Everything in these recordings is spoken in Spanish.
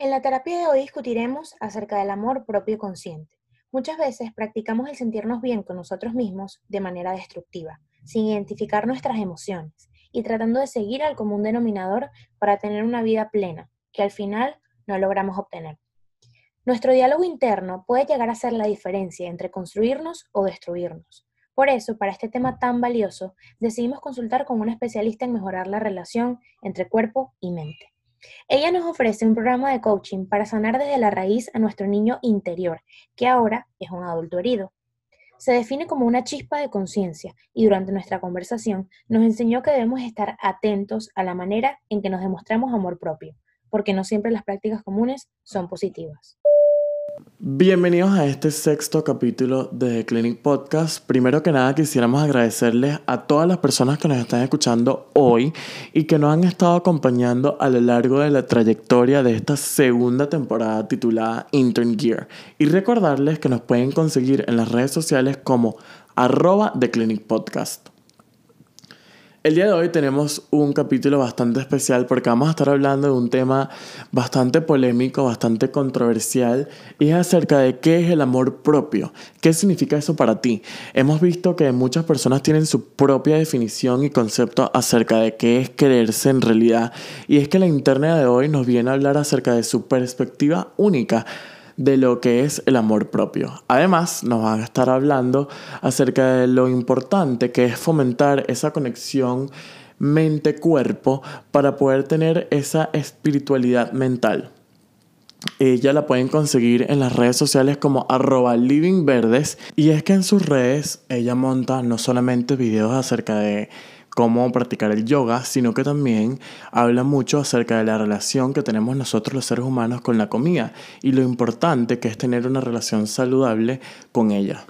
En la terapia de hoy discutiremos acerca del amor propio consciente. Muchas veces practicamos el sentirnos bien con nosotros mismos de manera destructiva, sin identificar nuestras emociones y tratando de seguir al común denominador para tener una vida plena, que al final no logramos obtener. Nuestro diálogo interno puede llegar a ser la diferencia entre construirnos o destruirnos. Por eso, para este tema tan valioso, decidimos consultar con un especialista en mejorar la relación entre cuerpo y mente. Ella nos ofrece un programa de coaching para sanar desde la raíz a nuestro niño interior, que ahora es un adulto herido. Se define como una chispa de conciencia y durante nuestra conversación nos enseñó que debemos estar atentos a la manera en que nos demostramos amor propio, porque no siempre las prácticas comunes son positivas. Bienvenidos a este sexto capítulo de Clinic Podcast. Primero que nada quisiéramos agradecerles a todas las personas que nos están escuchando hoy y que nos han estado acompañando a lo largo de la trayectoria de esta segunda temporada titulada Intern Gear. Y recordarles que nos pueden conseguir en las redes sociales como arroba Clinic Podcast. El día de hoy tenemos un capítulo bastante especial porque vamos a estar hablando de un tema bastante polémico, bastante controversial y es acerca de qué es el amor propio, qué significa eso para ti. Hemos visto que muchas personas tienen su propia definición y concepto acerca de qué es creerse en realidad y es que la interna de hoy nos viene a hablar acerca de su perspectiva única de lo que es el amor propio. Además, nos van a estar hablando acerca de lo importante que es fomentar esa conexión mente-cuerpo para poder tener esa espiritualidad mental. Ella la pueden conseguir en las redes sociales como arroba livingverdes y es que en sus redes ella monta no solamente videos acerca de cómo practicar el yoga, sino que también habla mucho acerca de la relación que tenemos nosotros los seres humanos con la comida y lo importante que es tener una relación saludable con ella.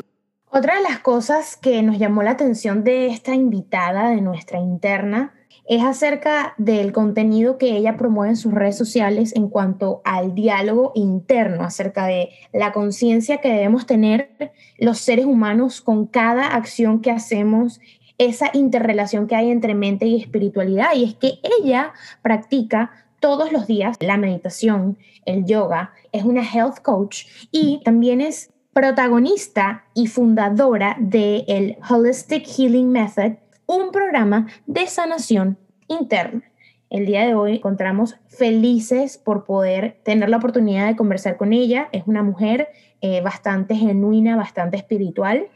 Otra de las cosas que nos llamó la atención de esta invitada, de nuestra interna, es acerca del contenido que ella promueve en sus redes sociales en cuanto al diálogo interno, acerca de la conciencia que debemos tener los seres humanos con cada acción que hacemos esa interrelación que hay entre mente y espiritualidad. Y es que ella practica todos los días la meditación, el yoga, es una health coach y también es protagonista y fundadora del el Holistic Healing Method, un programa de sanación interna. El día de hoy encontramos felices por poder tener la oportunidad de conversar con ella. Es una mujer eh, bastante genuina, bastante espiritual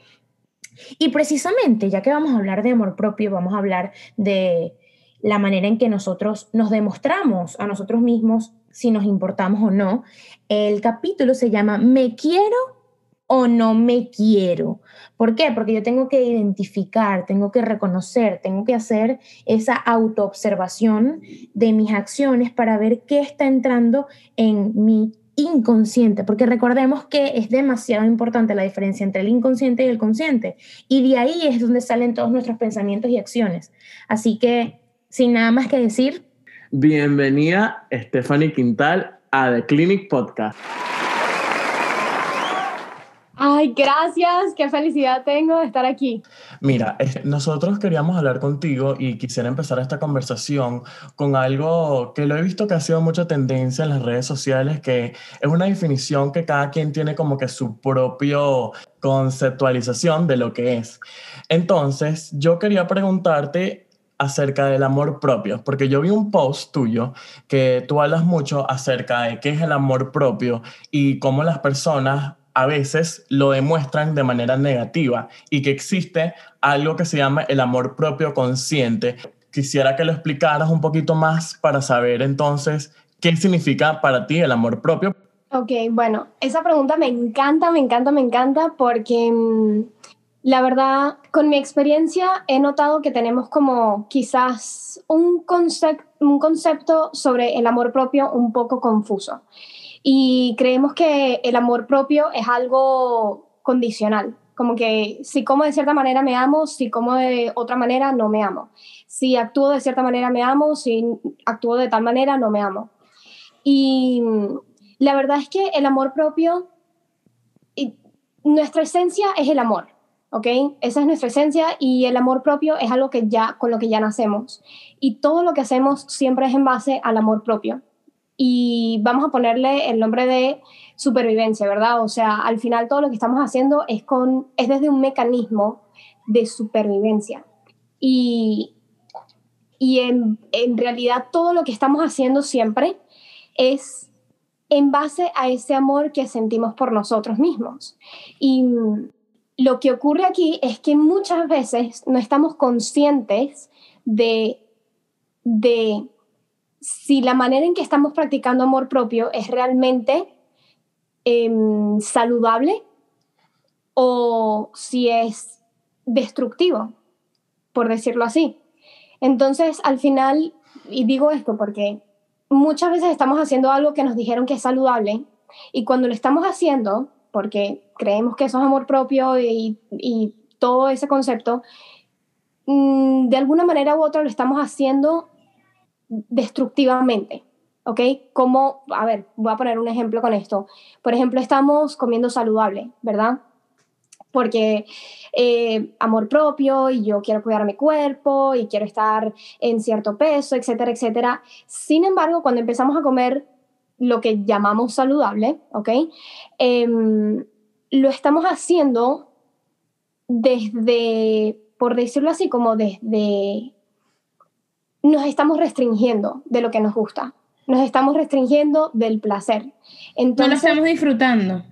y precisamente, ya que vamos a hablar de amor propio, vamos a hablar de la manera en que nosotros nos demostramos a nosotros mismos si nos importamos o no, el capítulo se llama Me quiero o no me quiero. ¿Por qué? Porque yo tengo que identificar, tengo que reconocer, tengo que hacer esa autoobservación de mis acciones para ver qué está entrando en mi inconsciente, porque recordemos que es demasiado importante la diferencia entre el inconsciente y el consciente, y de ahí es donde salen todos nuestros pensamientos y acciones. Así que, sin nada más que decir. Bienvenida, Stephanie Quintal, a The Clinic Podcast. Ay, gracias, qué felicidad tengo de estar aquí. Mira, nosotros queríamos hablar contigo y quisiera empezar esta conversación con algo que lo he visto que ha sido mucha tendencia en las redes sociales, que es una definición que cada quien tiene como que su propio conceptualización de lo que es. Entonces, yo quería preguntarte acerca del amor propio, porque yo vi un post tuyo que tú hablas mucho acerca de qué es el amor propio y cómo las personas a veces lo demuestran de manera negativa y que existe algo que se llama el amor propio consciente. Quisiera que lo explicaras un poquito más para saber entonces qué significa para ti el amor propio. Ok, bueno, esa pregunta me encanta, me encanta, me encanta porque mm, la verdad, con mi experiencia he notado que tenemos como quizás un, un concepto sobre el amor propio un poco confuso y creemos que el amor propio es algo condicional, como que si como de cierta manera me amo, si como de otra manera no me amo. Si actúo de cierta manera me amo, si actúo de tal manera no me amo. Y la verdad es que el amor propio, nuestra esencia es el amor, ¿ok? Esa es nuestra esencia y el amor propio es algo que ya, con lo que ya nacemos. Y todo lo que hacemos siempre es en base al amor propio. Y vamos a ponerle el nombre de supervivencia, ¿verdad? O sea, al final todo lo que estamos haciendo es, con, es desde un mecanismo de supervivencia. Y, y en, en realidad todo lo que estamos haciendo siempre es en base a ese amor que sentimos por nosotros mismos. Y lo que ocurre aquí es que muchas veces no estamos conscientes de, de si la manera en que estamos practicando amor propio es realmente em, saludable o si es destructivo, por decirlo así. Entonces, al final, y digo esto porque muchas veces estamos haciendo algo que nos dijeron que es saludable y cuando lo estamos haciendo, porque creemos que eso es amor propio y, todo ese concepto, mm, de alguna manera u otra lo estamos haciendo destructivamente. ¿Ok? Como, a ver, voy a poner un ejemplo con esto. Por ejemplo, estamos comiendo saludable, ¿verdad? porque eh, amor propio y yo quiero cuidar mi cuerpo y quiero estar en cierto peso, etcétera, etcétera. Sin embargo, cuando empezamos a comer lo que llamamos saludable, ¿ok? Em, lo estamos haciendo desde, por decirlo así, como desde, nos estamos restringiendo de lo que nos gusta, nos estamos restringiendo del placer. Entonces, no lo estamos disfrutando.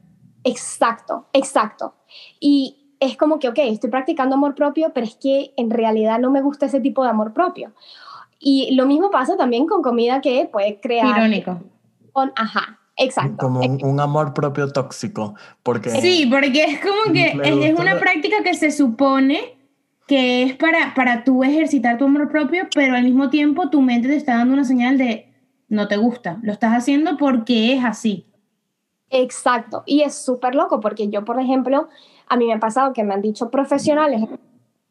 Exacto, exacto. Y es como que, ok, estoy practicando amor propio, pero es que en realidad no me gusta ese tipo de amor propio. Y lo mismo pasa también con comida que puede crear... Irónico. Con, ajá, Exacto. Como un, amor propio tóxico. Porque sí, porque es como que es, una práctica que se supone que es para, para tú ejercitar tu amor propio, pero al mismo tiempo tu mente te está dando una señal de no te gusta. Lo estás haciendo porque es así. Exacto, y es súper loco porque yo, por ejemplo, a mí me ha pasado que me han dicho profesionales de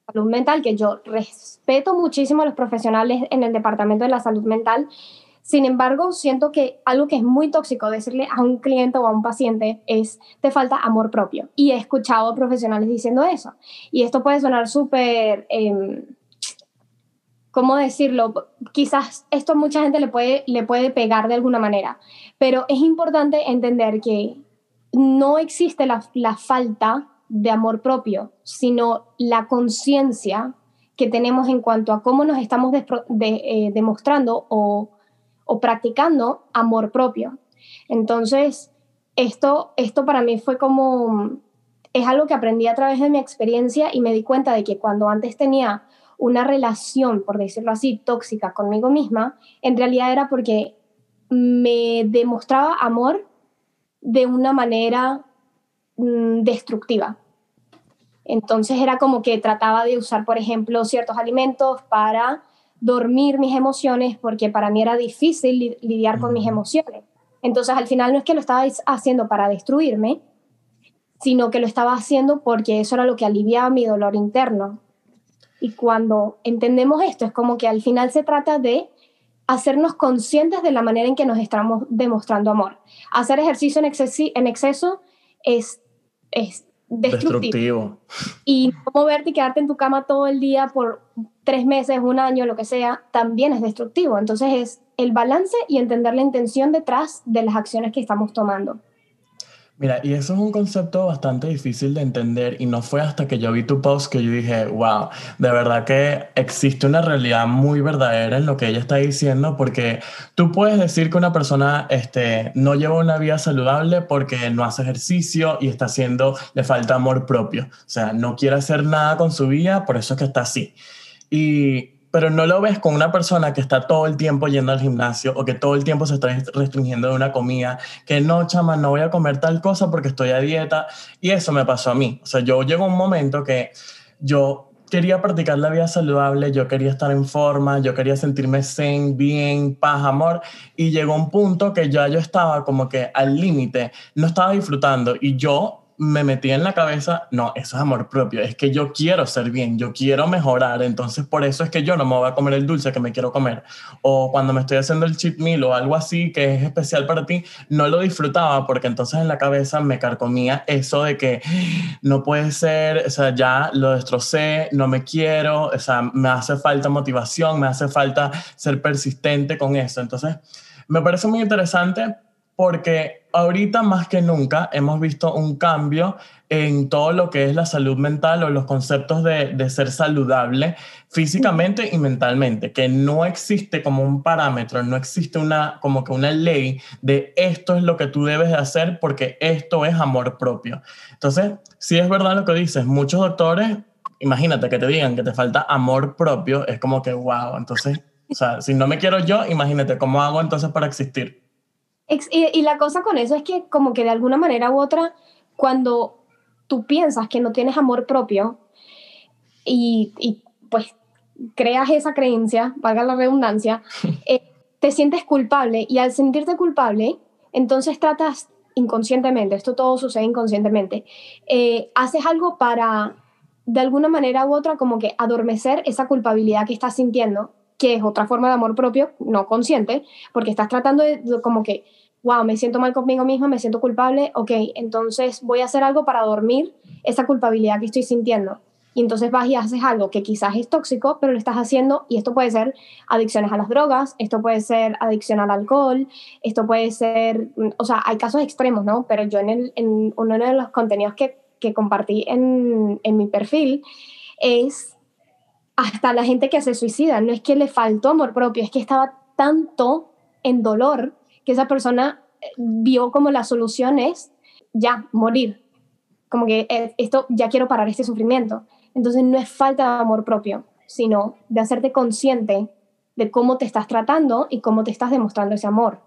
salud mental, que yo respeto muchísimo a los profesionales en el departamento de la salud mental, sin embargo, siento que algo que es muy tóxico decirle a un cliente o a un paciente es, te falta amor propio. Y he escuchado profesionales diciendo eso. Y esto puede sonar súper... Eh, ¿cómo decirlo? Quizás esto a mucha gente le puede, le puede pegar de alguna manera, pero es importante entender que no existe la, falta de amor propio, sino la conciencia que tenemos en cuanto a cómo nos estamos eh, demostrando o, o, practicando amor propio. Entonces, esto, esto para mí fue como, es algo que aprendí a través de mi experiencia y me di cuenta de que cuando antes tenía una relación, por decirlo así, tóxica conmigo misma, en realidad era porque me demostraba amor de una manera mm, destructiva. Entonces era como que trataba de usar, por ejemplo, ciertos alimentos para dormir mis emociones porque para mí era difícil lidiar con mis emociones. Entonces al final no es que lo estaba haciendo para destruirme, sino que lo estaba haciendo porque eso era lo que aliviaba mi dolor interno. Y cuando entendemos esto, es como que al final se trata de hacernos conscientes de la manera en que nos estamos demostrando amor. Hacer ejercicio en, en exceso es, es destructivo. Y no moverte y quedarte en tu cama todo el día por tres meses, un año, lo que sea, también es destructivo. Entonces es el balance y entender la intención detrás de las acciones que estamos tomando. Mira, y eso es un concepto bastante difícil de entender y no fue hasta que yo vi tu post que yo dije, wow, de verdad que existe una realidad muy verdadera en lo que ella está diciendo porque tú puedes decir que una persona este, no lleva una vida saludable porque no hace ejercicio y está haciendo, le falta amor propio, o sea, no quiere hacer nada con su vida, por eso es que está así. Y pero no lo ves con una persona que está todo el tiempo yendo al gimnasio o que todo el tiempo se está restringiendo de una comida, que no, chama, no voy a comer tal cosa porque estoy a dieta. Y eso me pasó a mí. O sea, yo llego a un momento que yo quería practicar la vida saludable, yo quería estar en forma, yo quería sentirme zen, bien, paz, amor, y llegó un punto que ya yo estaba como que al límite, no estaba disfrutando y yo me metí en la cabeza, no, eso es amor propio, es que yo quiero ser bien, yo quiero mejorar, entonces por eso es que yo no me voy a comer el dulce que me quiero comer. O cuando me estoy haciendo el cheat meal o algo así que es especial para ti, no lo disfrutaba porque entonces en la cabeza me carcomía eso de que no puede ser, o sea, ya lo destrocé, no me quiero, o sea, me hace falta motivación, me hace falta ser persistente con eso. Entonces, Me parece muy interesante porque ahorita más que nunca hemos visto un cambio en todo lo que es la salud mental o los conceptos de, ser saludable físicamente y mentalmente, que no existe como un parámetro, no existe una, como que una ley de esto es lo que tú debes de hacer porque esto es amor propio. Entonces, si es verdad lo que dices, muchos doctores, imagínate que te digan que te falta amor propio, es como que, wow, entonces, o sea, si no me quiero yo, imagínate cómo hago entonces para existir. Y, la cosa con eso es que como que de alguna manera u otra, cuando tú piensas que no tienes amor propio y, y pues creas esa creencia, valga la redundancia, eh, te sientes culpable y al sentirte culpable, entonces tratas inconscientemente, esto todo sucede inconscientemente, eh, haces algo para de alguna manera u otra como que adormecer esa culpabilidad que estás sintiendo, que es otra forma de amor propio, no consciente, porque estás tratando de como que wow, me siento mal conmigo misma, me siento culpable, ok, entonces voy a hacer algo para dormir esa culpabilidad que estoy sintiendo. Y entonces vas y haces algo que quizás es tóxico, pero lo estás haciendo y esto puede ser adicciones a las drogas, esto puede ser adicción al alcohol, esto puede ser, o sea, hay casos extremos, ¿no? Pero yo en, el, en uno de los contenidos que, que compartí en, en mi perfil es hasta la gente que se suicida, no es que le faltó amor propio, es que estaba tanto en dolor que esa persona eh, vio como la solución es ya, morir. Como que eh, esto, ya quiero parar este sufrimiento. Entonces no es falta de amor propio, sino de hacerte consciente de cómo te estás tratando y cómo te estás demostrando ese amor.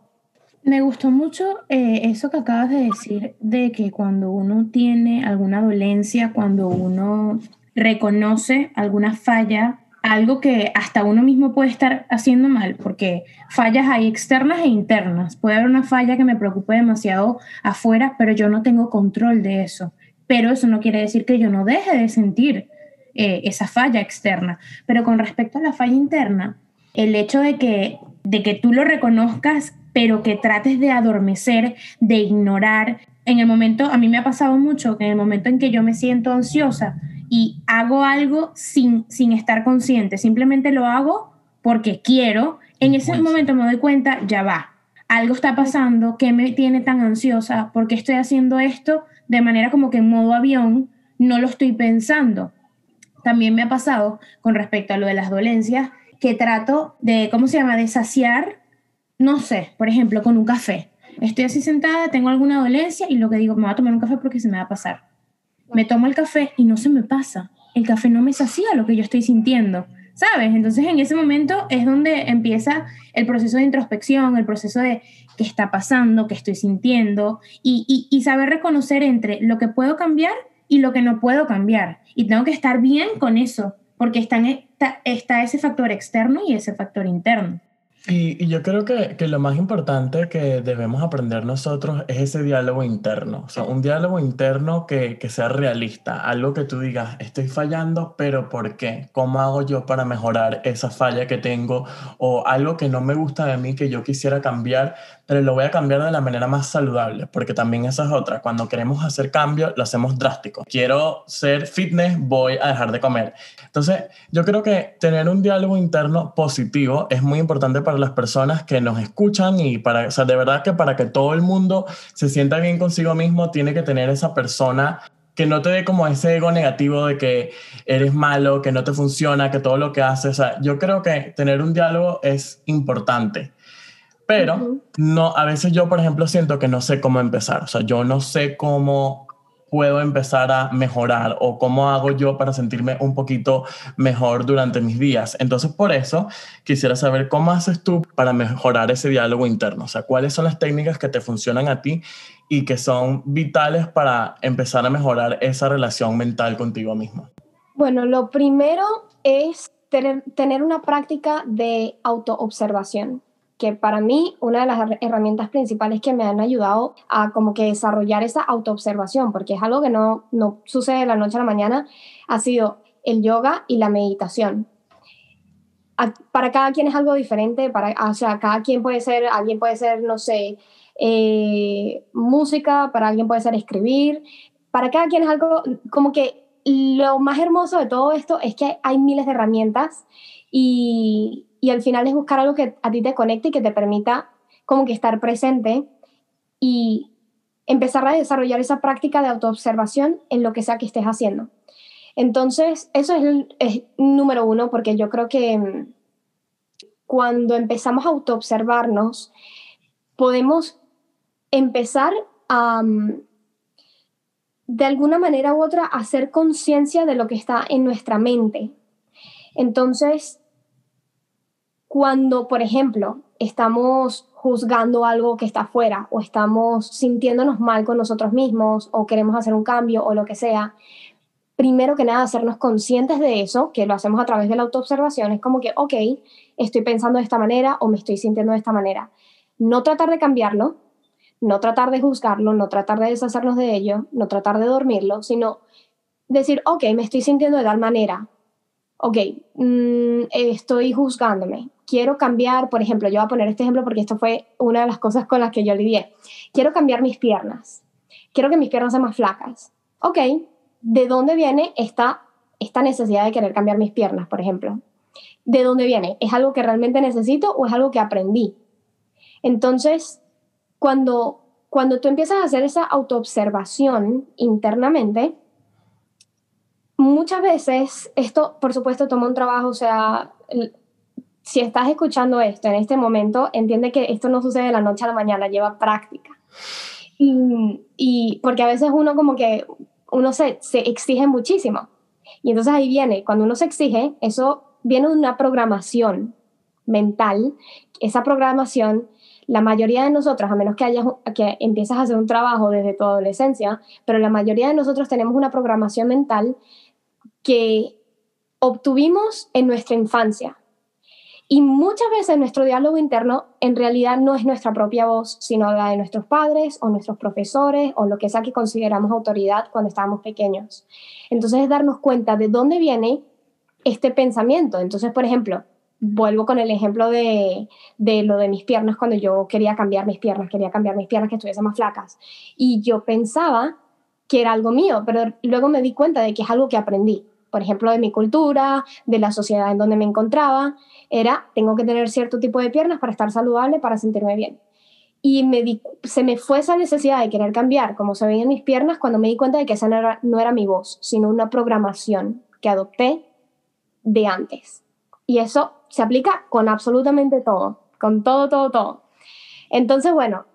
Me gustó mucho eh, eso que acabas de decir, de que cuando uno tiene alguna dolencia, cuando uno reconoce alguna falla algo que hasta uno mismo puede estar haciendo mal, porque fallas hay externas e internas. Puede haber una falla que me preocupe demasiado afuera, pero yo no tengo control de eso. Pero eso no quiere decir que yo no deje de sentir eh, esa falla externa. Pero con respecto a la falla interna, el hecho de que, de que tú lo reconozcas, pero que trates de adormecer, de ignorar, en el momento, a mí me ha pasado mucho que en el momento en que yo me siento ansiosa, y hago algo sin, sin estar consciente, simplemente lo hago porque quiero, en ese momento me doy cuenta, ya va, algo está pasando, ¿qué me tiene tan ansiosa? ¿Por qué estoy haciendo esto de manera como que en modo avión no lo estoy pensando? También me ha pasado con respecto a lo de las dolencias, que trato de, ¿cómo se llama?, de saciar, no sé, por ejemplo, con un café. Estoy así sentada, tengo alguna dolencia y lo que digo, me voy a tomar un café porque se me va a pasar me tomo el café y no se me pasa. El café no me sacía lo que yo estoy sintiendo, ¿sabes? Entonces en ese momento es donde empieza el proceso de introspección, el proceso de qué está pasando, qué estoy sintiendo y, saber reconocer entre lo que puedo cambiar y lo que no puedo cambiar. Y tengo que estar bien con eso, porque está, está ese factor externo y ese factor interno. Y, yo creo que, que, lo más importante que debemos aprender nosotros es ese diálogo interno, o sea, un diálogo interno que, que, sea realista, algo que tú digas, estoy fallando, pero ¿por qué? ¿Cómo hago yo para mejorar esa falla que tengo? O algo que no me gusta de mí, que yo quisiera cambiar, pero lo voy a cambiar de la manera más saludable, porque también esa es otra, cuando queremos hacer cambio, lo hacemos drástico. Quiero ser fitness, voy a dejar de comer. Entonces, yo creo que tener un diálogo interno positivo es muy importante para las personas que nos escuchan y para, o sea, de verdad que para que todo el mundo se sienta bien consigo mismo, tiene que tener esa persona que no te dé como ese ego negativo de que eres malo, que no te funciona, que todo lo que haces. O sea, yo creo que tener un diálogo es importante. Pero no, a veces yo, por ejemplo, siento que no sé cómo empezar. O sea, yo no sé cómo puedo empezar a mejorar o cómo hago yo para sentirme un poquito mejor durante mis días. Entonces, por eso quisiera saber cómo haces tú para mejorar ese diálogo interno. O sea, cuáles son las técnicas que te funcionan a ti y que son vitales para empezar a mejorar esa relación mental contigo mismo. Bueno, lo primero es tener, tener una práctica de autoobservación que para mí una de las herramientas principales que me han ayudado a como que desarrollar esa autoobservación, porque es algo que no, no sucede de la noche a la mañana, ha sido el yoga y la meditación. para cada quien es algo diferente, para, o sea, cada quien puede ser, alguien puede ser, no sé, eh, música, para alguien puede ser escribir, para cada quien es algo como que lo más hermoso de todo esto es que hay miles de herramientas y, y al final es buscar algo que a ti te conecte y que te permita como que estar presente y empezar a desarrollar esa práctica de autoobservación en lo que sea que estés haciendo. Entonces, eso es, el, número uno, porque yo creo que mm, cuando empezamos a autoobservarnos, podemos empezar a, mm, de alguna manera u otra, hacer conciencia de lo que está en nuestra mente. Entonces, cuando, por ejemplo, estamos juzgando algo que está afuera o estamos sintiéndonos mal con nosotros mismos o queremos hacer un cambio o lo que sea, primero que nada hacernos conscientes de eso, que lo hacemos a través de la autoobservación, es como que, ok, estoy pensando de esta manera o me estoy sintiendo de esta manera. No tratar de cambiarlo, no tratar de juzgarlo, no tratar de deshacernos de ello, no tratar de dormirlo, sino decir, ok, me estoy sintiendo de tal manera, ok, mm, estoy juzgándome, quiero cambiar, por ejemplo, yo voy a poner este ejemplo porque esto fue una de las cosas con las que yo lidié, quiero cambiar mis piernas, quiero que mis piernas sean más flacas, ok, ¿de dónde viene esta, esta necesidad de querer cambiar mis piernas, por ejemplo? ¿De dónde viene? ¿Es algo que realmente necesito o es algo que aprendí? Entonces, cuando, cuando tú empiezas a hacer esa autoobservación internamente, muchas veces esto, por supuesto, toma un trabajo, o sea, si estás escuchando esto en este momento, entiende que esto no sucede de la noche a la mañana, lleva práctica. Y, y porque a veces uno como que, uno se, se exige muchísimo. Y entonces ahí viene, cuando uno se exige, eso viene de una programación mental. Esa programación la mayoría de nosotros, a menos que, hayas, que empiezas a hacer un trabajo desde tu adolescencia, pero la mayoría de nosotros tenemos una programación mental que obtuvimos en nuestra infancia. Y muchas veces nuestro diálogo interno en realidad no es nuestra propia voz, sino la de nuestros padres o nuestros profesores o lo que sea que consideramos autoridad cuando estábamos pequeños. Entonces es darnos cuenta de dónde viene este pensamiento. Entonces, por ejemplo, vuelvo con el ejemplo de, de, lo de mis piernas cuando yo quería cambiar mis piernas, quería cambiar mis piernas que estuviesen más flacas. Y yo pensaba que era algo mío, pero luego me di cuenta de que es algo que aprendí. Por ejemplo, de mi cultura, de la sociedad en donde me encontraba, era, tengo que tener cierto tipo de piernas para estar saludable, para sentirme bien. Y me di, se me fue esa necesidad de querer cambiar cómo se veían mis piernas cuando me di cuenta de que esa no era, no era mi voz, sino una programación que adopté de antes. Y eso se aplica con absolutamente todo, con todo, todo, todo. Entonces, bueno,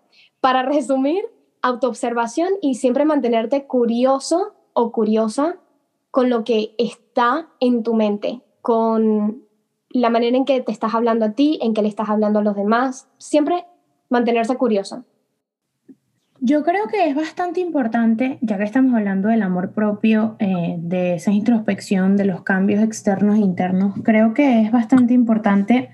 para resumir, autoobservación y siempre mantenerte curioso o curiosa con lo que está en tu mente, con la manera en que te estás hablando a ti, en que le estás hablando a los demás, siempre mantenerse curiosa. Yo creo que es bastante importante, ya que estamos hablando del amor propio, eh, de esa introspección, de los cambios externos e internos, creo que es bastante importante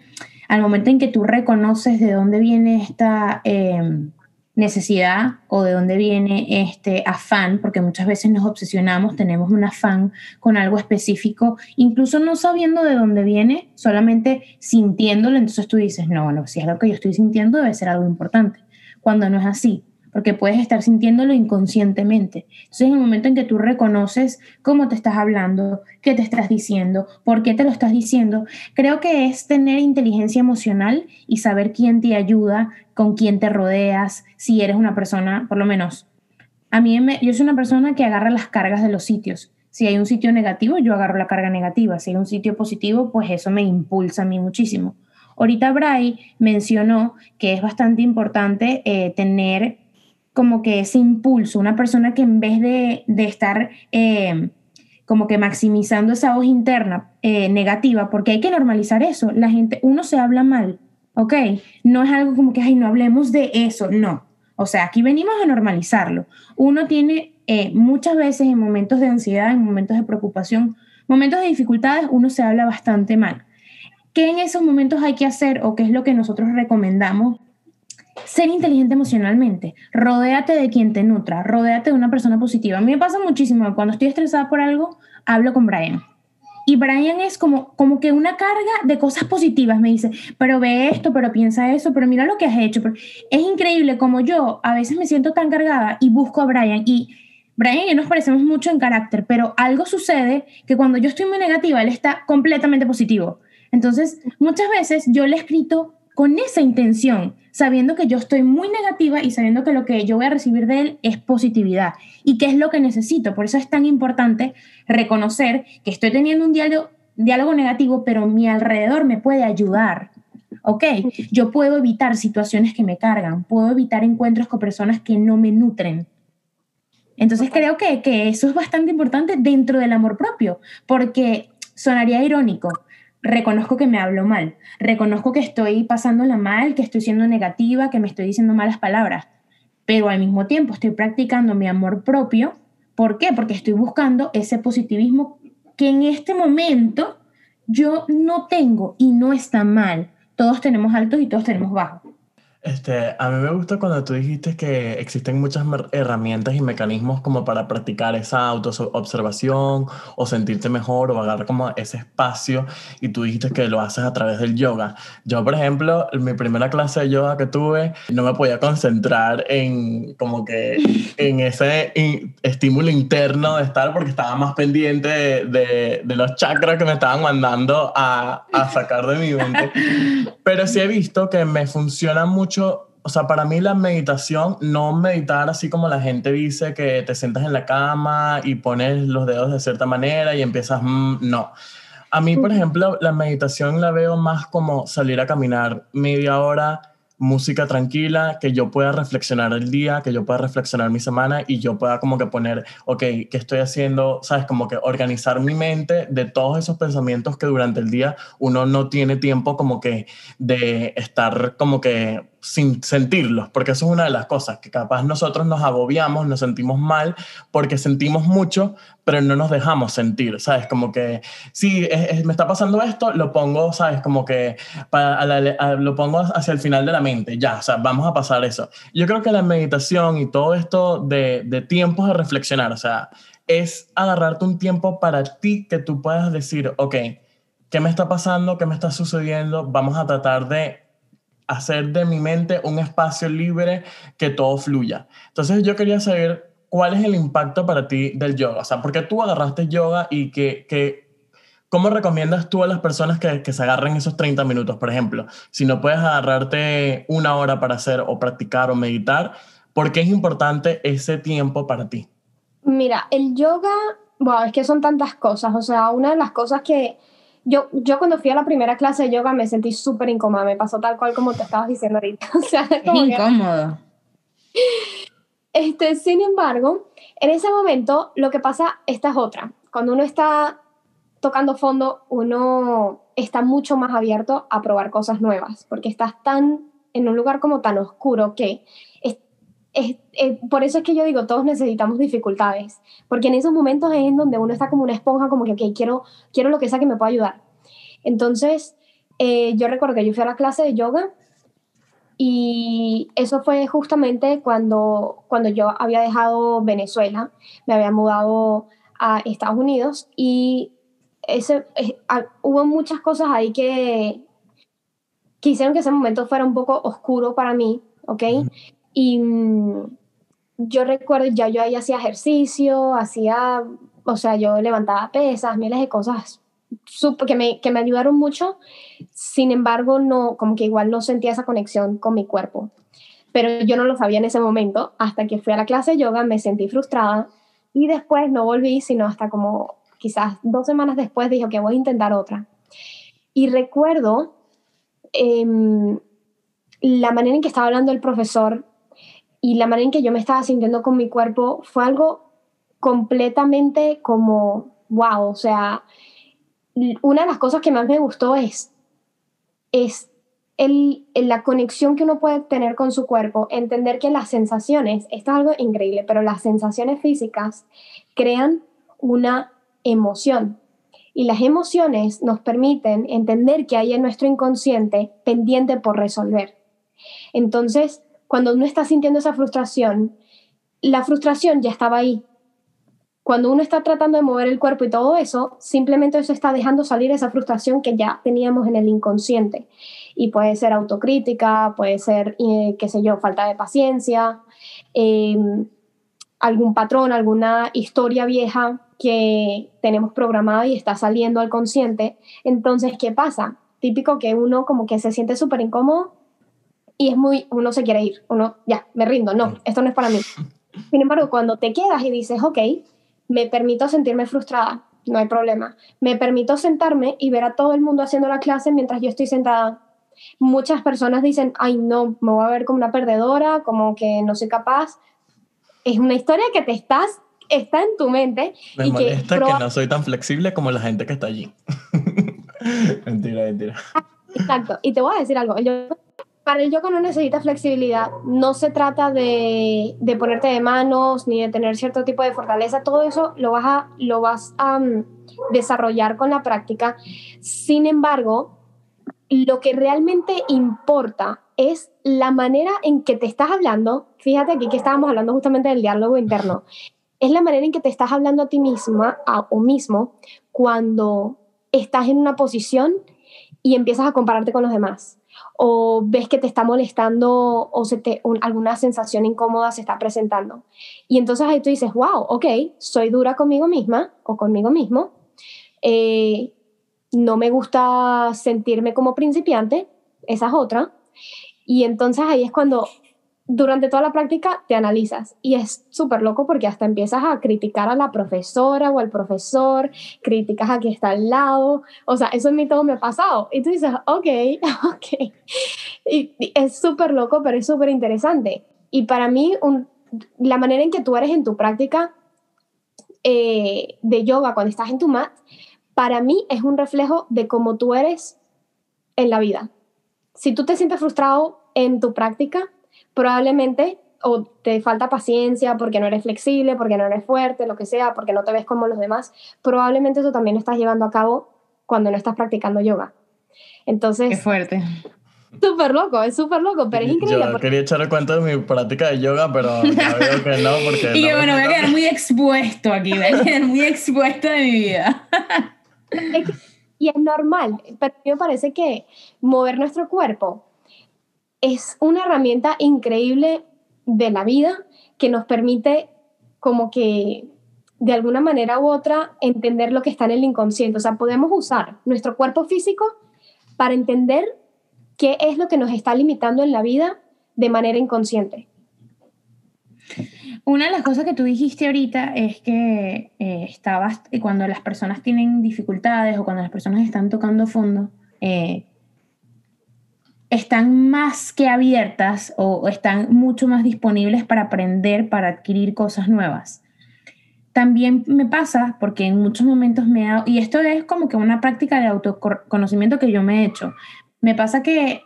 al momento en que tú reconoces de dónde viene esta em, necesidad o de dónde viene este afán, porque muchas veces nos obsesionamos, tenemos un afán con algo específico, incluso no sabiendo de dónde viene, solamente sintiéndolo, entonces tú dices, no, bueno, si es lo que yo estoy sintiendo debe ser algo importante, cuando no es así porque puedes estar sintiéndolo inconscientemente. Entonces, en el momento en que tú reconoces cómo te estás hablando, qué te estás diciendo, por qué te lo estás diciendo, creo que es tener inteligencia emocional y saber quién te ayuda, con quién te rodeas, si eres una persona, por lo menos, a mí yo soy una persona que agarra las cargas de los sitios. Si hay un sitio negativo, yo agarro la carga negativa. Si hay un sitio positivo, pues eso me impulsa a mí muchísimo. Ahorita Bray mencionó que es bastante importante eh, tener como que ese impulso, una persona que en vez de, estar eh, como que maximizando esa voz interna eh, negativa, porque hay que normalizar eso, la gente, uno se habla mal, ¿ok? No es algo como que, ay, no hablemos de eso, no. O sea, aquí venimos a normalizarlo. Uno tiene eh, muchas veces en momentos de ansiedad, en momentos de preocupación, momentos de dificultades, uno se habla bastante mal. ¿Qué en esos momentos hay que hacer o qué es lo que nosotros recomendamos ser inteligente emocionalmente, rodéate de quien te nutra, rodéate de una persona positiva. A mí me pasa muchísimo, cuando estoy estresada por algo, hablo con Brian. Y Brian es como, como que una carga de cosas positivas, me dice, pero ve esto, pero piensa eso, pero mira lo que has hecho. Es increíble como yo a veces me siento tan cargada y busco a Brian y Brian y yo nos parecemos mucho en carácter, pero algo sucede que cuando yo estoy muy negativa, él está completamente positivo. Entonces, muchas veces yo le he escrito con esa intención, sabiendo que yo estoy muy negativa y sabiendo que lo que yo voy a recibir de él es positividad y que es lo que necesito. Por eso es tan importante reconocer que estoy teniendo un diálogo, diálogo negativo, pero mi alrededor me puede ayudar. ¿Ok? Yo puedo evitar situaciones que me cargan, puedo evitar encuentros con personas que no me nutren. Entonces creo que, que eso es bastante importante dentro del amor propio, porque sonaría irónico, reconozco que me hablo mal, reconozco que estoy pasándola mal, que estoy siendo negativa, que me estoy diciendo malas palabras, pero al mismo tiempo estoy practicando mi amor propio. ¿Por qué? Porque estoy buscando ese positivismo que en este momento yo no tengo y no está mal. Todos tenemos altos y todos tenemos bajos. Este, a mí me gusta cuando tú dijiste que existen muchas herramientas y mecanismos como para practicar esa autoobservación o sentirte mejor o agarrar como ese espacio y tú dijiste que lo haces a través del yoga. Yo, por ejemplo, en mi primera clase de yoga que tuve, no me podía concentrar en como que en ese estímulo interno de estar porque estaba más pendiente de, de, los chakras que me estaban mandando a, a sacar de mi mente. Pero sí he visto que me funciona mucho o sea, para mí la meditación, no meditar así como la gente dice que te sientas en la cama y pones los dedos de cierta manera y empiezas, mm, no. A mí, por ejemplo, la meditación la veo más como salir a caminar media hora música tranquila, que yo pueda reflexionar el día, que yo pueda reflexionar mi semana y yo pueda como que poner, ok, ¿qué estoy haciendo? ¿Sabes? Como que organizar mi mente de todos esos pensamientos que durante el día uno no tiene tiempo como que de estar como que sin sentirlos, porque eso es una de las cosas, que capaz nosotros nos agobiamos, nos sentimos mal, porque sentimos mucho, pero no nos dejamos sentir, ¿sabes? Como que, si me está pasando esto, lo pongo, ¿sabes? Como que lo pongo hacia el final de la mente, ya, o sea, vamos a pasar eso. Yo creo que la meditación y todo esto de, de tiempos de reflexionar, o sea, es agarrarte un tiempo para ti que tú puedas decir, ok, ¿qué me está pasando? ¿Qué me está sucediendo? Vamos a tratar de hacer de mi mente un espacio libre que todo fluya. Entonces yo quería saber cuál es el impacto para ti del yoga. O sea, ¿por qué tú agarraste yoga y que, que ¿Cómo recomiendas tú a las personas que, que, se agarren esos 30 minutos, por ejemplo? Si no puedes agarrarte una hora para hacer o practicar o meditar, ¿por qué es importante ese tiempo para ti? Mira, el yoga, bueno, es que son tantas cosas. O sea, una de las cosas que, yo, yo cuando fui a la primera clase de yoga me sentí súper incómoda, me pasó tal cual como te estabas diciendo ahorita. O sea, incómodo. Este, sin embargo, en ese momento lo que pasa, esta es otra. Cuando uno está tocando fondo, uno está mucho más abierto a probar cosas nuevas, porque estás tan en un lugar como tan oscuro que es, es, por eso es que yo digo, todos necesitamos dificultades, porque en esos momentos es en donde uno está como una esponja, como que, ok, quiero, quiero lo que sea que me pueda ayudar. Entonces, eh, yo recuerdo que yo fui a la clase de yoga y eso fue justamente cuando, cuando yo había dejado Venezuela, me había mudado a Estados Unidos y ese, eh, hubo muchas cosas ahí que, que hicieron que ese momento fuera un poco oscuro para mí, ¿ok? Y mm, yo recuerdo, ya yo ahí hacía ejercicio, hacía, o sea, yo levantaba pesas, miles de cosas que me, que me ayudaron mucho. Sin embargo, no, como que igual no sentía esa conexión con mi cuerpo. Pero yo no lo sabía en ese momento. Hasta que fui a la clase de yoga, me sentí frustrada y después no volví, sino hasta como quizás dos semanas después dije que voy a intentar otra. Y recuerdo em, la manera en que estaba hablando el profesor y la manera en que yo me estaba sintiendo con mi cuerpo fue algo completamente como, wow, o sea, una de las cosas que más me gustó es, es el, la conexión que uno puede tener con su cuerpo, entender que las sensaciones, esto es algo increíble, pero las sensaciones físicas crean una emoción. Y las emociones nos permiten entender que hay en nuestro inconsciente pendiente por resolver. Entonces, cuando uno está sintiendo esa frustración, la frustración ya estaba ahí. Cuando uno está tratando de mover el cuerpo y todo eso, simplemente eso está dejando salir esa frustración que ya teníamos en el inconsciente. Y puede ser autocrítica, puede ser, eh, qué sé yo, falta de paciencia, em, algún patrón, alguna historia vieja que tenemos programada y está saliendo al consciente. Entonces, ¿qué pasa? típico que uno como que se siente súper incómodo y es muy, uno se quiere ir, uno ya, me rindo, no, esto no es para mí. Sin embargo, cuando te quedas y dices, ok, me permito sentirme frustrada, no hay problema. Me permito sentarme y ver a todo el mundo haciendo la clase mientras yo estoy sentada. Muchas personas dicen, ay no, me voy a ver como una perdedora, como que no soy capaz. Es una historia que te estás, está en tu mente. Me y molesta que, que no soy tan flexible como la gente que está allí. mentira, mentira. Exacto. Y te voy a decir algo. Yo para el yoga no necesita flexibilidad, no se trata de, de, ponerte de manos ni de tener cierto tipo de fortaleza, todo eso lo vas a, lo vas a um, desarrollar con la práctica. Sin embargo, lo que realmente importa es la manera en que te estás hablando. Fíjate aquí que estábamos hablando justamente del diálogo interno. Es la manera en que te estás hablando a ti misma a, o mismo cuando estás en una posición y empiezas a compararte con los demás o ves que te está molestando o se te, alguna sensación incómoda se está presentando. Y entonces ahí tú dices, wow, ok, soy dura conmigo misma o conmigo mismo, eh, no me gusta sentirme como principiante, esa es otra. Y entonces ahí es cuando durante toda la práctica te analizas y es súper loco porque hasta empiezas a criticar a la profesora o al profesor, críticas a quien está al lado, o sea, eso en mí todo me ha pasado y tú dices, ok, ok, y, es súper loco, pero es súper interesante. Y para mí, un, la manera en que tú eres en tu práctica eh, de yoga cuando estás en tu mat, para mí es un reflejo de cómo tú eres en la vida. Si tú te sientes frustrado en tu práctica, probablemente o te falta paciencia porque no eres flexible, porque no eres fuerte, lo que sea, porque no te ves como los demás, probablemente eso también lo estás llevando a cabo cuando no estás practicando yoga. Entonces... Qué fuerte. Súper loco, es súper loco, pero es increíble. Yo quería echar cuenta de mi práctica de yoga, pero ya veo que no, porque... y que bueno, voy a quedar muy expuesto aquí, voy a quedar muy expuesto de mi vida. y es normal, pero a mí me parece que mover nuestro cuerpo es una herramienta increíble de la vida que nos permite como que de alguna manera u otra entender lo que está en el inconsciente. O sea, podemos usar nuestro cuerpo físico para entender qué es lo que nos está limitando en la vida de manera inconsciente. Una de las cosas que tú dijiste ahorita es que eh, estabas, cuando las personas tienen dificultades o cuando las personas están tocando fondo, eh, están más que abiertas o están mucho más disponibles para aprender, para adquirir cosas nuevas. También me pasa, porque en muchos momentos me ha, y esto es como que una práctica de autoconocimiento que yo me he hecho, me pasa que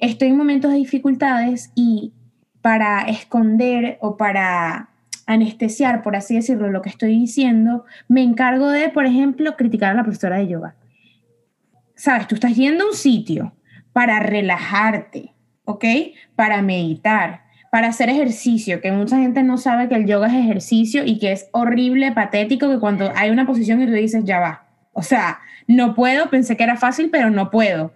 estoy en momentos de dificultades y para esconder o para anestesiar, por así decirlo, lo que estoy diciendo, me encargo de, por ejemplo, criticar a la profesora de yoga. Sabes, tú estás yendo a un sitio, para relajarte, ¿ok? Para meditar, para hacer ejercicio, que mucha gente no sabe que el yoga es ejercicio y que es horrible, patético, que cuando hay una posición y tú dices, ya va. O sea, no puedo, pensé que era fácil, pero no puedo.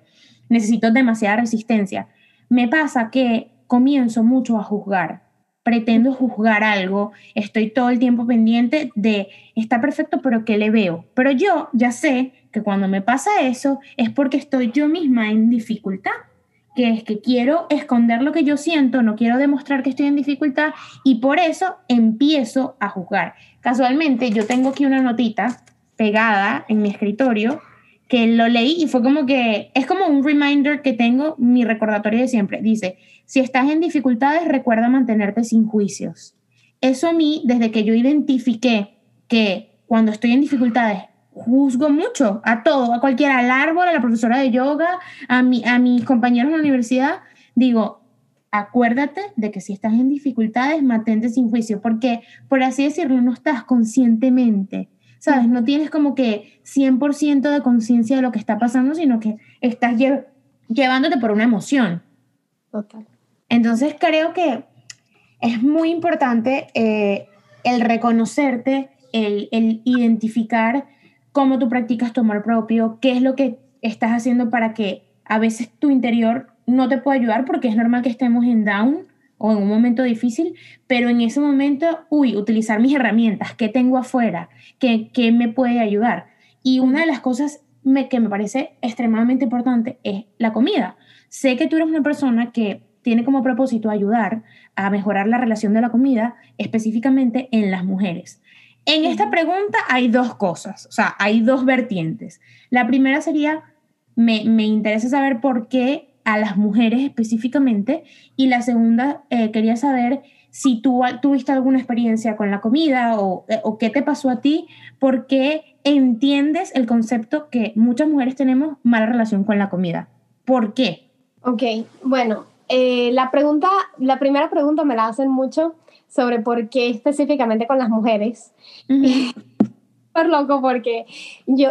Necesito demasiada resistencia. Me pasa que comienzo mucho a juzgar. Pretendo juzgar algo, estoy todo el tiempo pendiente de, está perfecto, pero ¿qué le veo? Pero yo ya sé que cuando me pasa eso es porque estoy yo misma en dificultad, que es que quiero esconder lo que yo siento, no quiero demostrar que estoy en dificultad y por eso empiezo a juzgar. Casualmente yo tengo aquí una notita pegada en mi escritorio que lo leí y fue como que es como un reminder que tengo, mi recordatorio de siempre. Dice, si estás en dificultades, recuerda mantenerte sin juicios. Eso a mí, desde que yo identifiqué que cuando estoy en dificultades juzgo mucho a todo, a cualquiera, al árbol, a la profesora de yoga, a, mi, a mis compañeros en la universidad, digo, acuérdate de que si estás en dificultades, mantente sin juicio, porque por así decirlo, no estás conscientemente, ¿sabes? No tienes como que 100% de conciencia de lo que está pasando, sino que estás llevándote por una emoción. Total. Entonces creo que es muy importante eh, el reconocerte, el, el identificar cómo tú practicas tu amor propio, qué es lo que estás haciendo para que a veces tu interior no te pueda ayudar porque es normal que estemos en down o en un momento difícil, pero en ese momento, uy, utilizar mis herramientas, qué tengo afuera, qué, qué me puede ayudar. Y una de las cosas me, que me parece extremadamente importante es la comida. Sé que tú eres una persona que tiene como propósito ayudar a mejorar la relación de la comida, específicamente en las mujeres. En esta pregunta hay dos cosas, o sea, hay dos vertientes. La primera sería, me, me interesa saber por qué a las mujeres específicamente, y la segunda, eh, quería saber si tú tuviste alguna experiencia con la comida o, eh, o qué te pasó a ti, porque entiendes el concepto que muchas mujeres tenemos mala relación con la comida. ¿Por qué? Ok, bueno, eh, la pregunta, la primera pregunta me la hacen mucho sobre por qué específicamente con las mujeres. Uh loco porque yo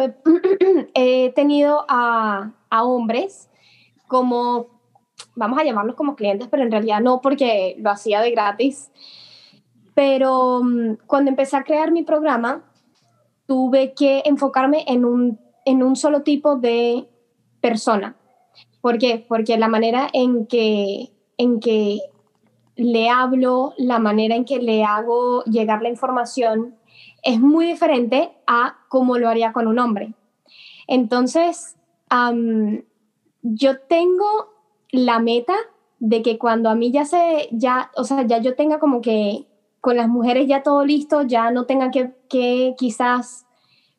he tenido a, a, hombres como, vamos a llamarlos como clientes, pero en realidad no porque lo hacía de gratis. Pero mm, cuando empecé a crear mi programa, tuve que enfocarme en un, en un solo tipo de persona. ¿Por qué? Porque la manera en que, en que le hablo, la manera en que le hago llegar la información es muy diferente a cómo lo haría con un hombre. Entonces, yo tengo la meta de que cuando a mí ya se, ya, o sea, ya yo tenga como que con las mujeres ya todo listo, ya no tenga que, que quizás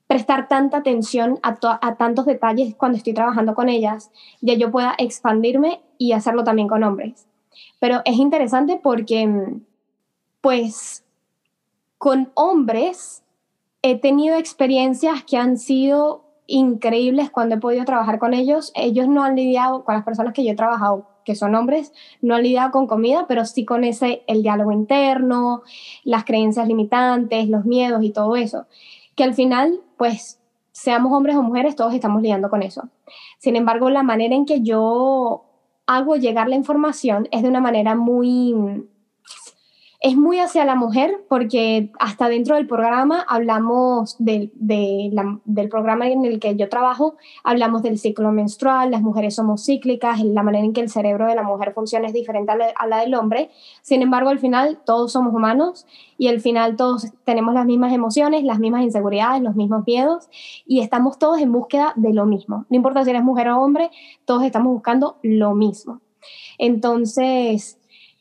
prestar tanta atención a, a, tantos detalles cuando estoy trabajando con ellas, ya yo pueda expandirme y hacerlo también con hombres. Pero es interesante porque, pues, con hombres he tenido experiencias que han sido increíbles cuando he podido trabajar con ellos. Ellos no han lidiado con las personas que yo he trabajado, que son hombres, no han lidiado con comida, pero sí con ese, el diálogo interno, las creencias limitantes, los miedos y todo eso que al final, pues, seamos hombres o mujeres, todos estamos lidiando con eso. Sin embargo, la manera en que yo hago llegar la información es de una manera muy es muy hacia la mujer porque hasta dentro del programa hablamos del, del programa en el que yo trabajo, hablamos del ciclo menstrual, las mujeres somos cíclicas, la manera en que el cerebro de la mujer funciona es diferente a la, a la del hombre. Sin embargo, al final todos somos humanos y al final todos tenemos las mismas emociones, las mismas inseguridades, los mismos miedos y estamos todos en búsqueda de lo mismo. No importa si eres mujer o hombre, todos estamos buscando lo mismo. Entonces,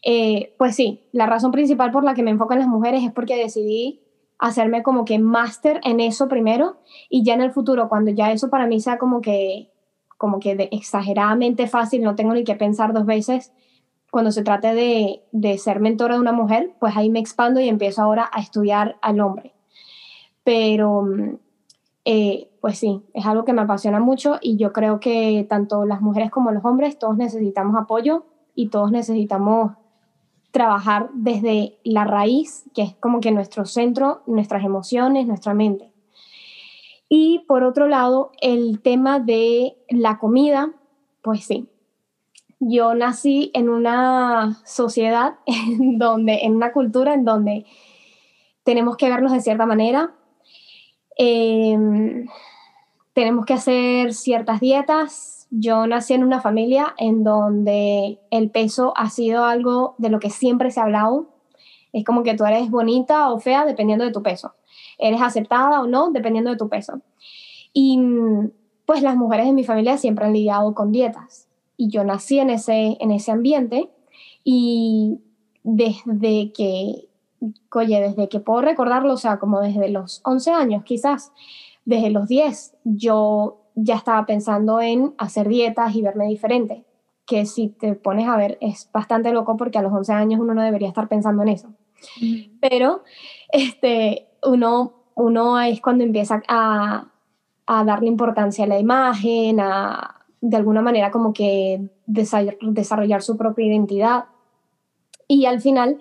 eh, pues sí, la razón principal por la que me enfoco en las mujeres es porque decidí hacerme como que máster en eso primero y ya en el futuro, cuando ya eso para mí sea como que, como que exageradamente fácil, no tengo ni que pensar dos veces, cuando se trate de, de ser mentora de una mujer, pues ahí me expando y empiezo ahora a estudiar al hombre. Pero, eh, pues sí, es algo que me apasiona mucho y yo creo que tanto las mujeres como los hombres, todos necesitamos apoyo y todos necesitamos trabajar desde la raíz, que es como que nuestro centro, nuestras emociones, nuestra mente. Y por otro lado, el tema de la comida, pues sí. Yo nací en una sociedad en donde, en una cultura en donde tenemos que vernos de cierta manera, em, tenemos que hacer ciertas dietas, yo nací en una familia en donde el peso ha sido algo de lo que siempre se ha hablado. Es como que tú eres bonita o fea dependiendo de tu peso. Eres aceptada o no dependiendo de tu peso. Y pues las mujeres de mi familia siempre han lidiado con dietas. Y yo nací en ese, en ese ambiente y desde que, oye, desde que puedo recordarlo, o sea, como desde los 11 años quizás, desde los 10, yo ya estaba pensando en hacer dietas y verme diferente, que si te pones a ver es bastante loco porque a los 11 años uno no debería estar pensando en eso. Pero este, uno, uno es cuando empieza a, a darle importancia a la imagen, a de alguna manera como que desarrollar su propia identidad. Y al final,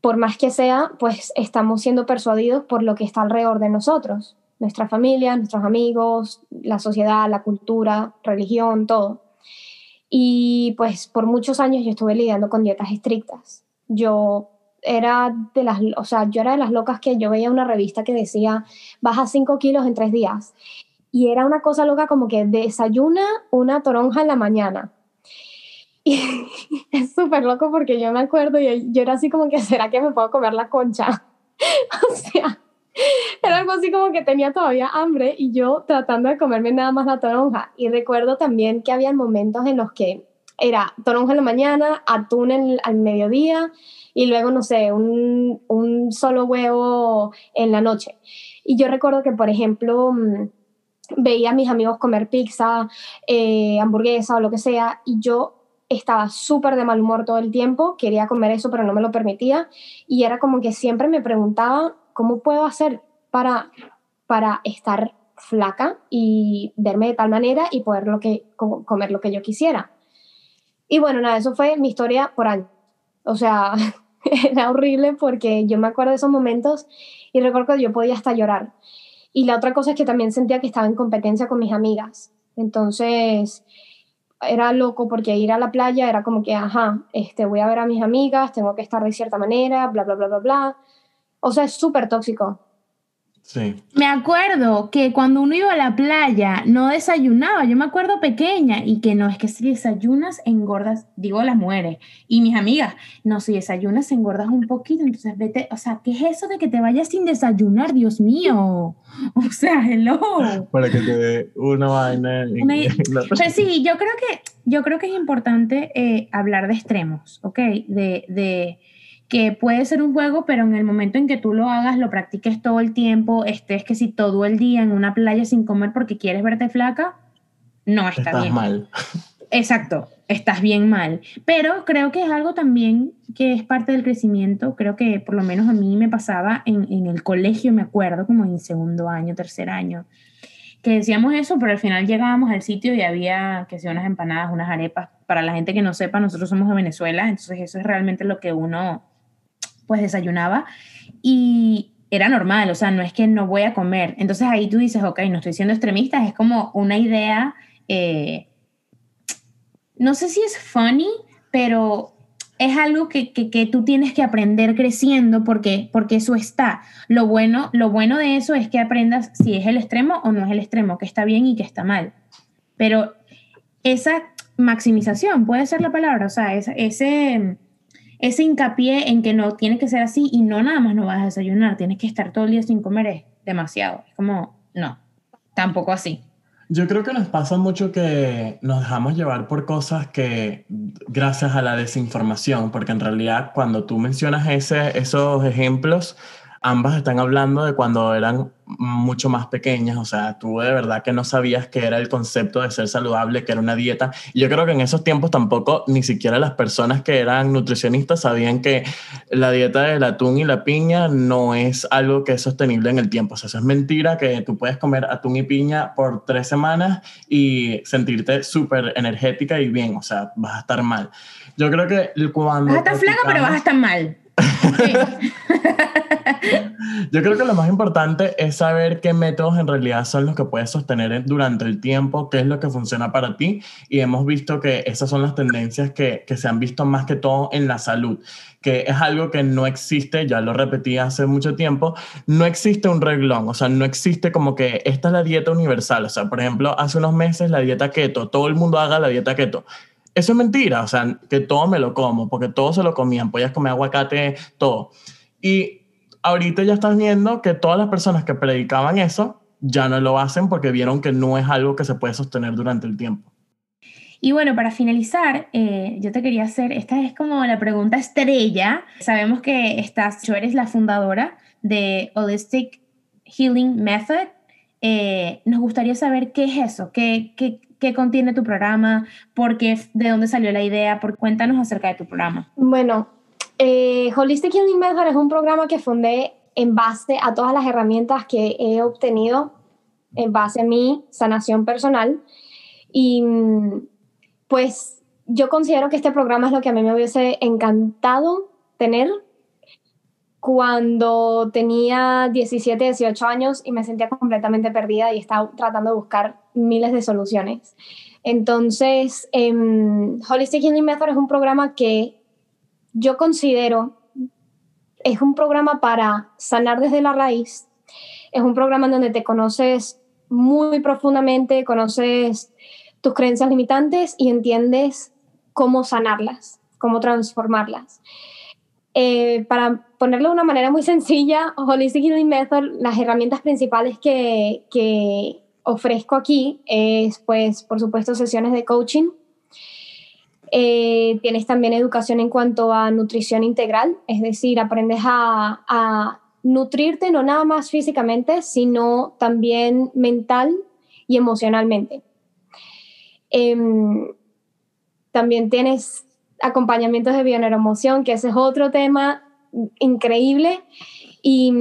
por más que sea, pues estamos siendo persuadidos por lo que está alrededor de nosotros nuestra familia, nuestros amigos, la sociedad, la cultura, religión, todo. Y pues por muchos años yo estuve lidiando con dietas estrictas. Yo era de las, o sea, yo era de las locas que yo veía una revista que decía, baja 5 kilos en 3 días. Y era una cosa loca como que desayuna una toronja en la mañana. Y es súper loco porque yo me acuerdo y yo era así como que, ¿será que me puedo comer la concha? o sea, Era algo así como que tenía todavía hambre y yo tratando de comerme nada más la toronja. Y recuerdo también que había momentos en los que era toronja en la mañana, atún en, al mediodía y luego, no sé, un, un, solo huevo en la noche. Y yo recuerdo que, por ejemplo, mm, veía a mis amigos comer pizza, eh, hamburguesa o lo que sea, y yo estaba súper de mal humor todo el tiempo, quería comer eso, pero no me lo permitía, y era como que siempre me preguntaba, ¿cómo puedo hacer para, para estar flaca y verme de tal manera y poder lo que, comer lo que yo quisiera? Y bueno, nada, eso fue mi historia por años. O sea, era horrible porque yo me acuerdo de esos momentos y recuerdo que yo podía hasta llorar. Y la otra cosa es que también sentía que estaba en competencia con mis amigas. Entonces, era loco porque ir a la playa era como que, ajá, este, voy a ver a mis amigas, tengo que estar de cierta manera, bla, bla, bla, bla, bla. O sea, es súper tóxico. Me acuerdo que cuando uno iba a la playa no desayunaba, yo me acuerdo pequeña y que no, es que si desayunas engordas, digo las mujeres y mis amigas, no, si desayunas engordas un poquito, entonces vete, o sea, ¿qué es eso de que te vayas sin desayunar, Dios mío? O sea, hello. Para que te dé una vaina. Pues sí, yo creo que, yo creo que es importante eh, hablar de extremos, ¿ok? De, de que puede ser un juego, pero en el momento en que tú lo hagas, lo practiques todo el tiempo, estés que si todo el día en una playa sin comer porque quieres verte flaca, no está estás bien. mal. Exacto, estás bien mal. Pero creo que es algo también que es parte del crecimiento. Creo que por lo menos a mí me pasaba en, en el colegio, me acuerdo, como en segundo año, tercer año, que decíamos eso, pero al final llegábamos al sitio y había, que sea, unas empanadas, unas arepas. Para la gente que no sepa, nosotros somos de Venezuela, entonces eso es realmente lo que uno pues desayunaba y era normal, o sea, no es que no voy a comer. Entonces ahí tú dices, ok, no estoy siendo extremista, es como una idea, eh, no sé si es funny, pero es algo que, que, tú tienes que aprender creciendo porque, porque eso está. Lo bueno, lo bueno de eso es que aprendas si es el extremo o no es el extremo, que está bien y que está mal. Pero esa maximización puede ser la palabra, o sea, ese ese hincapié en que no tiene que ser así y no nada más no vas a desayunar, tienes que estar todo el día sin comer es demasiado. Es como, no, tampoco así. Yo creo que nos pasa mucho que nos dejamos llevar por cosas que, gracias a la desinformación, porque en realidad cuando tú mencionas ese, esos ejemplos, ambas están hablando de cuando eran mucho más pequeñas, o sea, tú de verdad que no sabías qué era el concepto de ser saludable, que era una dieta. Yo creo que en esos tiempos tampoco ni siquiera las personas que eran nutricionistas sabían que la dieta del atún y la piña no es algo que es sostenible en el tiempo. O sea, eso es mentira que tú puedes comer atún y piña por tres semanas y sentirte súper energética y bien, o sea, vas a estar mal. Yo creo que cuando... Vas a estar flaca, pero vas a estar mal. Yo creo que lo más importante es saber qué métodos en realidad son los que puedes sostener durante el tiempo, qué es lo que funciona para ti. Y hemos visto que esas son las tendencias que, que se han visto más que todo en la salud, que es algo que no existe, ya lo repetí hace mucho tiempo, no existe un reglón, o sea, no existe como que esta es la dieta universal. O sea, por ejemplo, hace unos meses la dieta keto, todo el mundo haga la dieta keto. Eso es mentira, o sea, que todo me lo como, porque todo se lo comían, podías comer aguacate, todo. Y ahorita ya estás viendo que todas las personas que predicaban eso ya no lo hacen porque vieron que no es algo que se puede sostener durante el tiempo. Y bueno, para finalizar, eh, yo te quería hacer, esta es como la pregunta estrella. Sabemos que estás, tú eres la fundadora de Holistic Healing Method. Eh, nos gustaría saber qué es eso, qué, qué, qué contiene tu programa, por qué, de dónde salió la idea, por cuéntanos acerca de tu programa. Bueno, eh, Holistic Healing Method es un programa que fundé en base a todas las herramientas que he obtenido en base a mi sanación personal. Y pues yo considero que este programa es lo que a mí me hubiese encantado tener cuando tenía 17, 18 años y me sentía completamente perdida y estaba tratando de buscar miles de soluciones. Entonces, em, Holistic Healing Method es un programa que yo considero es un programa para sanar desde la raíz. Es un programa en donde te conoces muy profundamente, conoces tus creencias limitantes y entiendes cómo sanarlas, cómo transformarlas. Eh, para ponerlo de una manera muy sencilla, Holistic Healing Method, las herramientas principales que, que ofrezco aquí es, pues, por supuesto, sesiones de coaching. Eh, tienes también educación en cuanto a nutrición integral, es decir, aprendes a, nutrirte no nada más físicamente, sino también mental y emocionalmente. Em, también tienes acompañamientos de bioneuroemoción, que ese es otro tema increíble. Y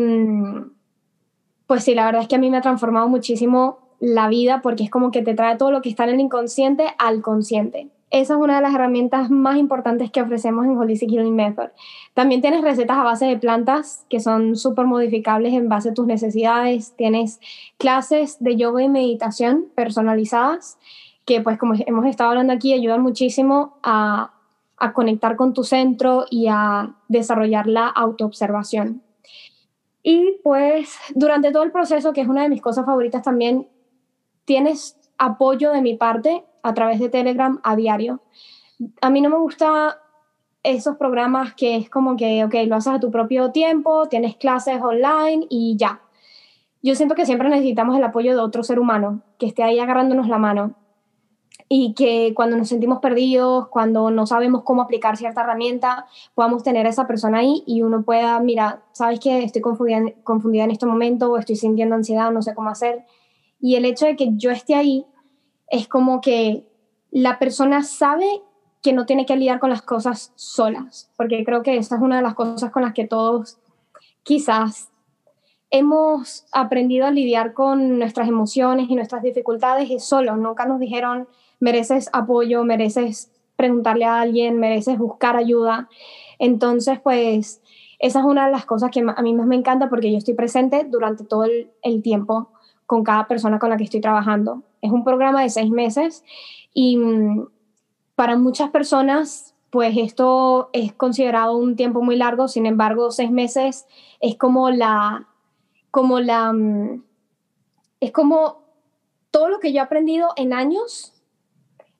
pues sí, la verdad es que a mí me ha transformado muchísimo la vida porque es como que te trae todo lo que está en el inconsciente al consciente. Esa es una de las herramientas más importantes que ofrecemos en Holistic Healing Method. También tienes recetas a base de plantas que son súper modificables en base a tus necesidades. Tienes clases de yoga y meditación personalizadas que, pues como hemos estado hablando aquí, ayudan muchísimo a, a conectar con tu centro y a desarrollar la autoobservación. Y pues durante todo el proceso, que es una de mis cosas favoritas también, tienes apoyo de mi parte a través de Telegram a diario. A mí no me gusta esos programas que es como que, ok, lo haces a tu propio tiempo, tienes clases online y ya. Yo siento que siempre necesitamos el apoyo de otro ser humano que esté ahí agarrándonos la mano y que cuando nos sentimos perdidos, cuando no sabemos cómo aplicar cierta herramienta, podamos tener a esa persona ahí y uno pueda, mira, sabes que estoy confundida, confundida en este momento o estoy sintiendo ansiedad, no sé cómo hacer. Y el hecho de que yo esté ahí es como que la persona sabe que no tiene que lidiar con las cosas solas, porque creo que esa es una de las cosas con las que todos quizás hemos aprendido a lidiar con nuestras emociones y nuestras dificultades y solos. Nunca nos dijeron, mereces apoyo, mereces preguntarle a alguien, mereces buscar ayuda. Entonces, pues, esa es una de las cosas que a mí más me encanta porque yo estoy presente durante todo el, el tiempo con cada persona con la que estoy trabajando. Es un programa de seis meses y mm, para muchas personas, pues esto es considerado un tiempo muy largo, sin embargo, seis meses es como la, como la, mm, es como todo lo que yo he aprendido en años,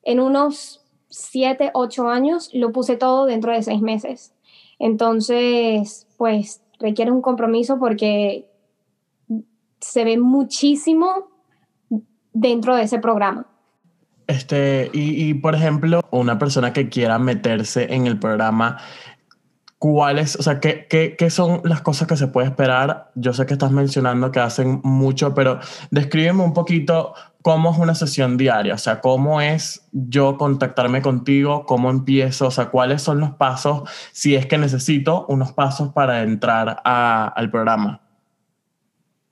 en unos siete, ocho años, lo puse todo dentro de seis meses. Entonces, pues requiere un compromiso porque se ve muchísimo dentro de ese programa. Este, y, por ejemplo, una persona que quiera meterse en el programa, ¿cuáles, o sea, qué, qué, qué, son las cosas que se puede esperar? Yo sé que estás mencionando que hacen mucho, pero descríbeme un poquito cómo es una sesión diaria, o sea, cómo es yo contactarme contigo, cómo empiezo, o sea, cuáles son los pasos, si es que necesito unos pasos para entrar a, al programa.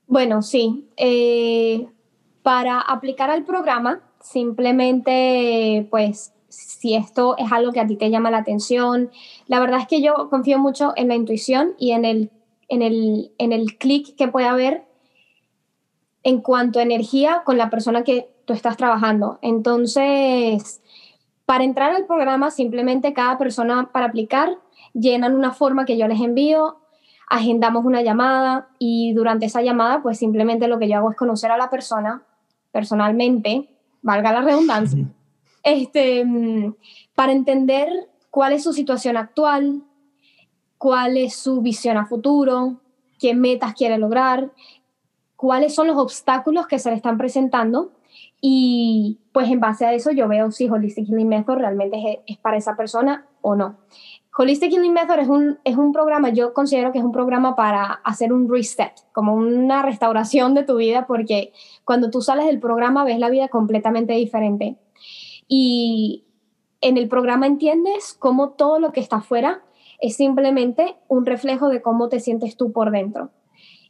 Bueno, sí. Eh, para aplicar al programa, simplemente, pues, si esto es algo que a ti te llama la atención, la verdad es que yo confío mucho en la intuición y en el, en el, en el clic que puede haber en cuanto a energía con la persona que tú estás trabajando. Entonces, para entrar al programa, simplemente cada persona para aplicar llenan una forma que yo les envío, agendamos una llamada y durante esa llamada, pues simplemente lo que yo hago es conocer a la persona personalmente, valga la redundancia, este, mm, para entender cuál es su situación actual, cuál es su visión a futuro, qué metas quiere lograr, cuáles son los obstáculos que se le están presentando y pues en base a eso yo veo si Holistic Healing Method realmente es, es para esa persona o no. Holistic Method es un, es un programa, yo considero que es un programa para hacer un reset, como una restauración de tu vida, porque cuando tú sales del programa ves la vida completamente diferente. Y en el programa entiendes cómo todo lo que está afuera es simplemente un reflejo de cómo te sientes tú por dentro.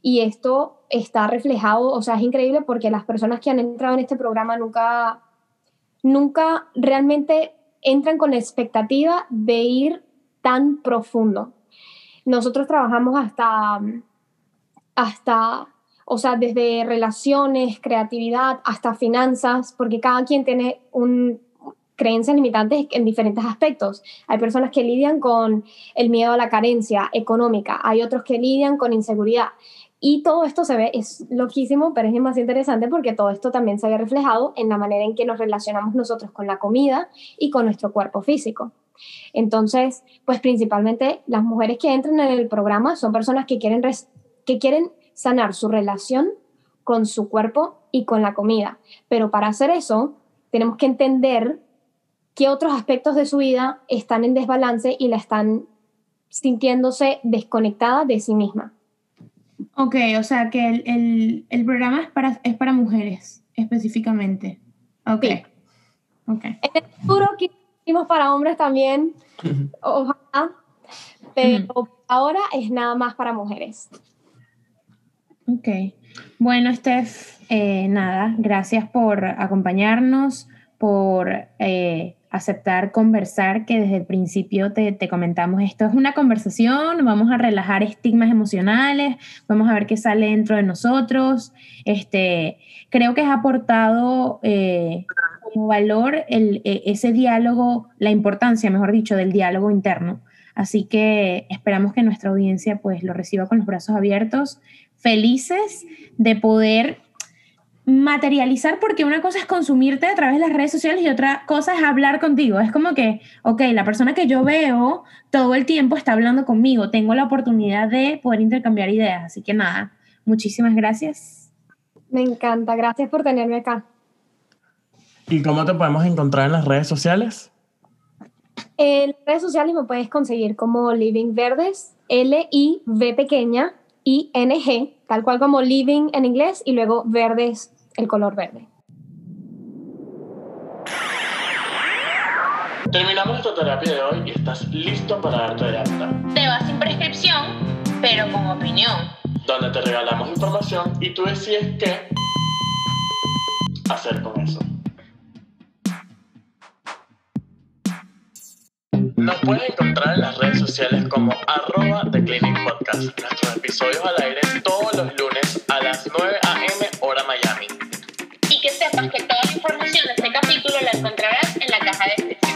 Y esto está reflejado, o sea, es increíble porque las personas que han entrado en este programa nunca, nunca realmente entran con la expectativa de ir tan profundo. Nosotros trabajamos hasta, hasta, o sea, desde relaciones, creatividad, hasta finanzas, porque cada quien tiene un, creencias limitantes en diferentes aspectos. Hay personas que lidian con el miedo a la carencia económica, hay otros que lidian con inseguridad. Y todo esto se ve, es loquísimo, pero es más interesante porque todo esto también se ve reflejado en la manera en que nos relacionamos nosotros con la comida y con nuestro cuerpo físico. Entonces, pues principalmente las mujeres que entran en el programa son personas que quieren, que quieren sanar su relación con su cuerpo y con la comida. Pero para hacer eso, tenemos que entender qué otros aspectos de su vida están en desbalance y la están sintiéndose desconectada de sí misma. Ok, o sea que el, programa es para, es para mujeres específicamente. Ok. okay. En el futuro hicimos para hombres también, ojalá, pero ahora es nada más para mujeres. Ok. Bueno, Steph, eh, nada, gracias por acompañarnos, por eh, aceptar conversar, que desde el principio te, comentamos, esto es una conversación, vamos a relajar estigmas emocionales, vamos a ver qué sale dentro de nosotros. Este, creo que has aportado eh, como valor e, ese diálogo, la importancia, mejor dicho, del diálogo interno. Así que esperamos que nuestra audiencia pues lo reciba con los brazos abiertos, felices de poder materializar porque una cosa es consumirte a través de las redes sociales y otra cosa es hablar contigo. Es como que, ok, la persona que yo veo todo el tiempo está hablando conmigo, tengo la oportunidad de poder intercambiar ideas. Así que nada, muchísimas gracias. Me encanta, gracias por tenerme acá. ¿Y cómo te podemos encontrar en las redes sociales? En redes sociales me puedes conseguir como Living Verdes, L-I-V pequeña, I-N-G, tal cual como Living en inglés y luego Verdes el color verde. Terminamos nuestra terapia de hoy y estás listo para darte de alta. Te vas sin prescripción, pero con opinión. Donde te regalamos información y tú decides qué hacer con eso. Nos pueden encontrar en las redes sociales como arroba The Clinic Podcast. Nuestros episodios al aire todos los lunes a las 9 a.m. hora Miami. Y que sepas que toda la información de este capítulo la encontrarás en la caja de descripción.